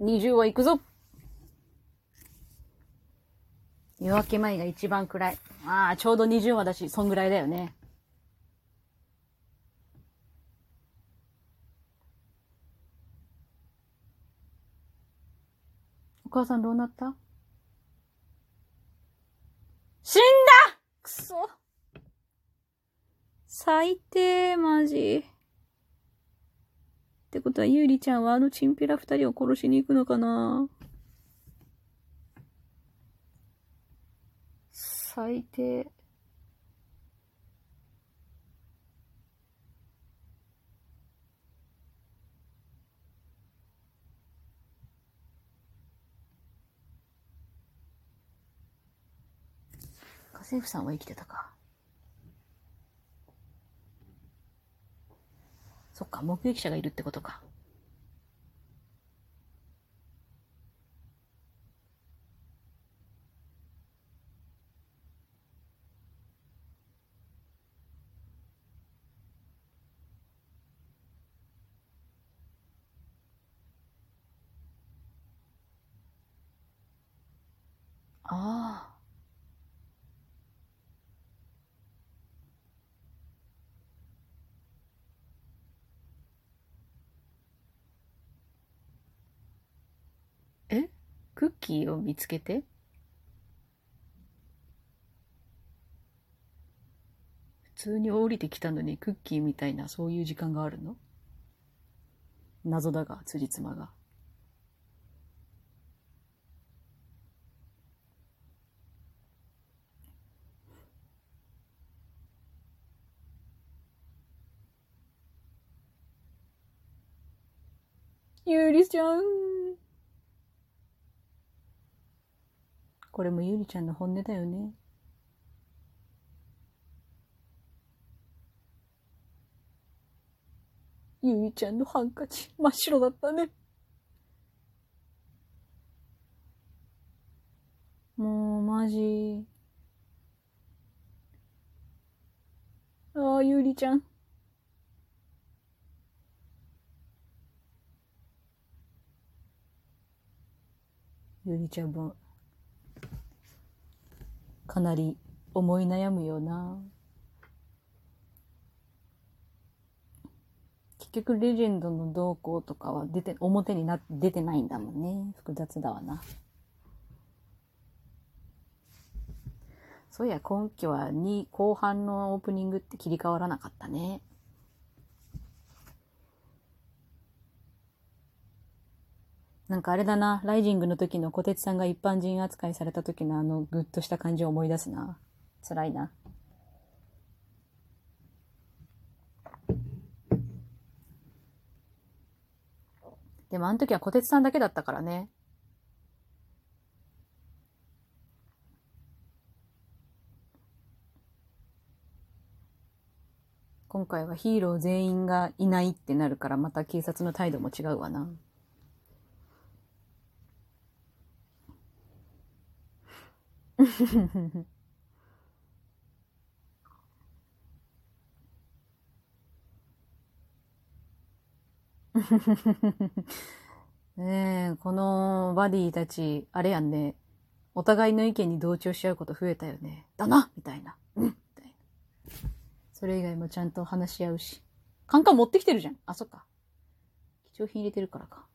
20話行くぞ夜明け前が一番暗い。ああ、ちょうど20話だし、そんぐらいだよね。お母さんどうなった？死んだくそ最低、マジ。ってことは、ゆうりちゃんはあのチンピラ二人を殺しに行くのかな？最低。家政婦さんは生きてたか。そっか、目撃者がいるってことか。ああ。えクッキーを見つけて普通に降りてきたのにクッキーみたいなそういう時間があるの？謎だが、辻褄が。ゆうりちゃん。これもゆりちゃんの本音だよね。ゆりちゃんのハンカチ、真っ白だったね。もう、マジ。ああ、ゆりちゃん。ゆりちゃんも、かなり思い悩むよな。結局、レジェンドの動向とかは出て、表にな、出てないんだもんね。複雑だわな。そういや、今期は2、後半のオープニングって切り替わらなかったね。なんかあれだな、ライジングの時の小鉄さんが一般人扱いされた時のあのグッとした感じを思い出すな。辛いな。でもあの時は小鉄さんだけだったからね。今回はヒーロー全員がいないってなるからまた警察の態度も違うわな。ねえ、このバディたち、あれやんね。お互いの意見に同調し合うこと増えたよね。だなみたいな。うんみたいな。それ以外もちゃんと話し合うし。カンカン持ってきてるじゃん。あ、そっか。貴重品入れてるからか。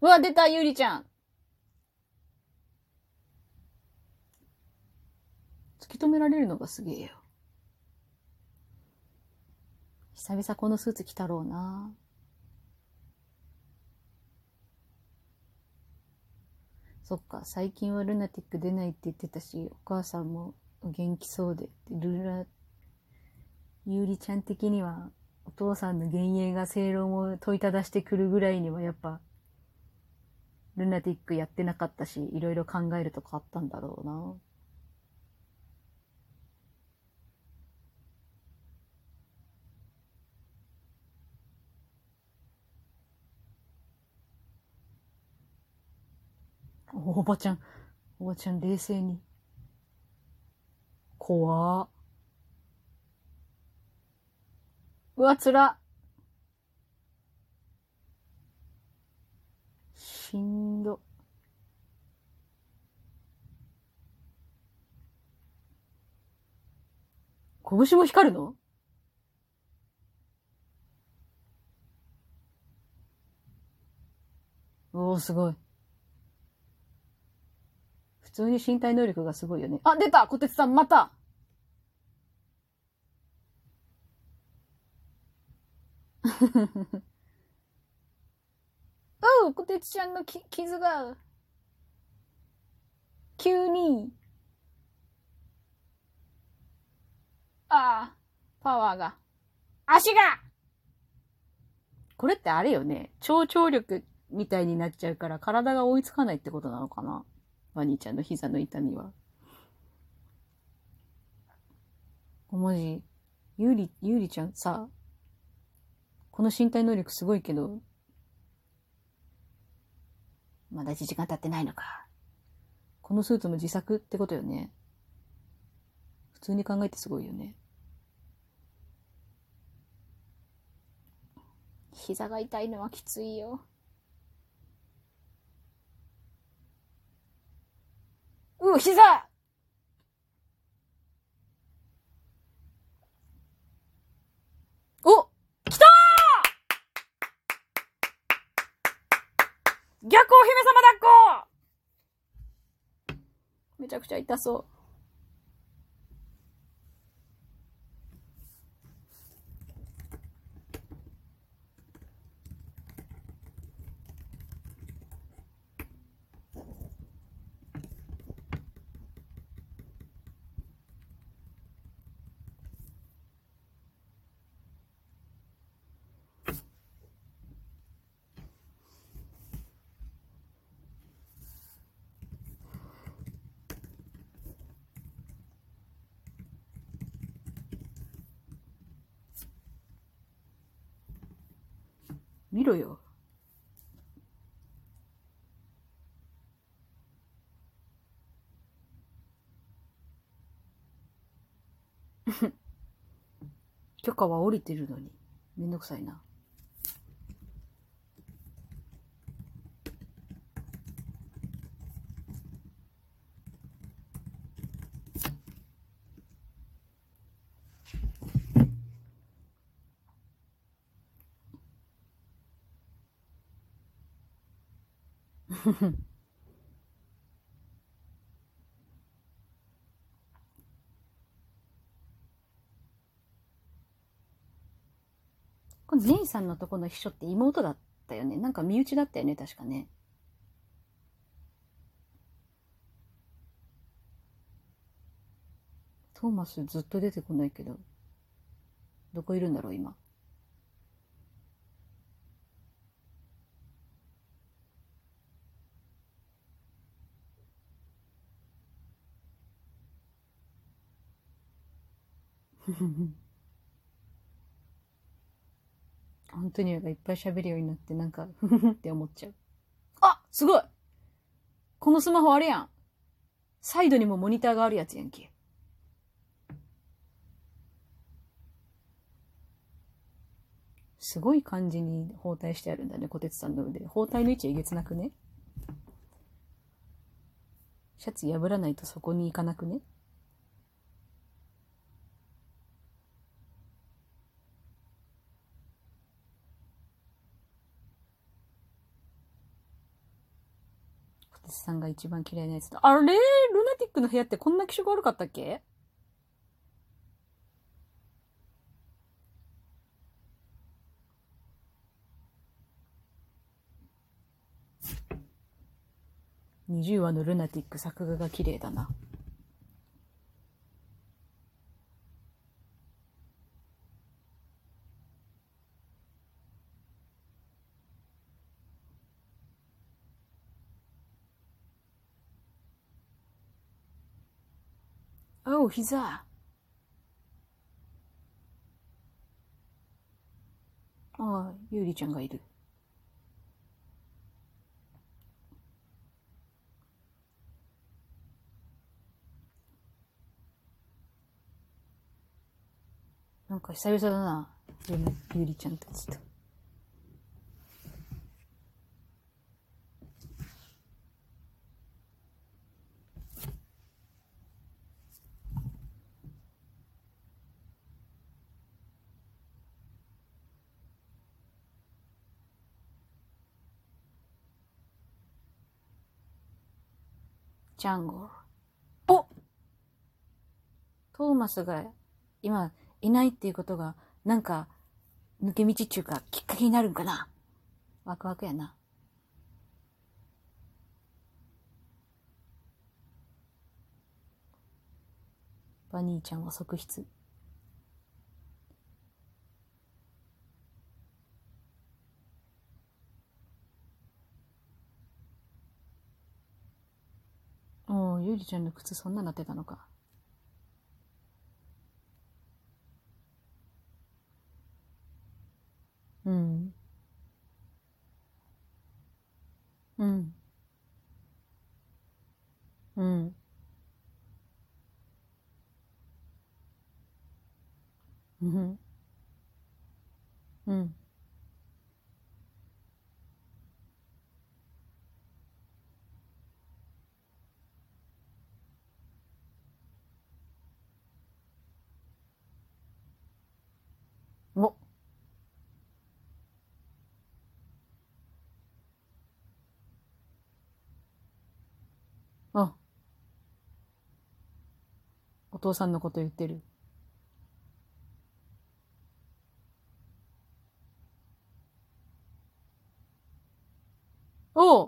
うわ、出た、ゆりちゃん。突き止められるのがすげえよ。久々このスーツ着たろうな。そっか、最近はルナティック出ないって言ってたし、お母さんも元気そうで。ルナ、ゆりちゃん的には、父さんの幻影が正論を問いただしてくるぐらいにはやっぱ、ルナティックやってなかったし、いろいろ考えるとこあったんだろうな。おばちゃん、おばちゃん冷静に。怖っうわ、つら。しんど。拳も光るの？おー、すごい。普通に身体能力がすごいよね。あ、出た小鉄さん、また おう、こてつちゃんのき傷が、急に、ああ、パワーが。足がこれってあれよね。超聴力みたいになっちゃうから体が追いつかないってことなのかなワニちゃんの膝の痛みは。おまじ、ゆうり、ゆうりちゃんさ、この身体能力すごいけど、まだ1時間経ってないのか。このスーツも自作ってことよね。普通に考えてすごいよね。膝が痛いのはきついよ。う、膝お来たー逆お姫様抱っこめちゃくちゃ痛そう。見ろよ。許可は降りてるのに。めんどくさいな。この姉さんのとこの秘書って妹だったよね。なんか身内だったよね、確かね。トーマスずっと出てこないけど、どこいるんだろう、今。アントニオがいっぱい喋るようになって、なんか、ふふふって思っちゃう。あすごいこのスマホあれやん。サイドにもモニターがあるやつやんけ。すごい感じに包帯してあるんだね、小鉄さんの腕。包帯の位置えげつなくねシャツ破らないとそこに行かなくね私さんが一番嫌いなやつだ。あれ？ルナティックの部屋ってこんな気色悪かったっけ？20話のルナティック作画が綺麗だな。お、膝。ああ、ゆうりちゃんがいる。なんか久々だな。ゆなゆりちゃんたちと。ジャンゴル。おトーマスが今いないっていうことが、なんか、抜け道っていうか、きっかけになるんかなワクワクやな。バニーちゃんは側室。おー、ゆりちゃんの靴そんななってたのか。うん。うん。うん。うん。うん。おあ。お父さんのこと言ってる。おう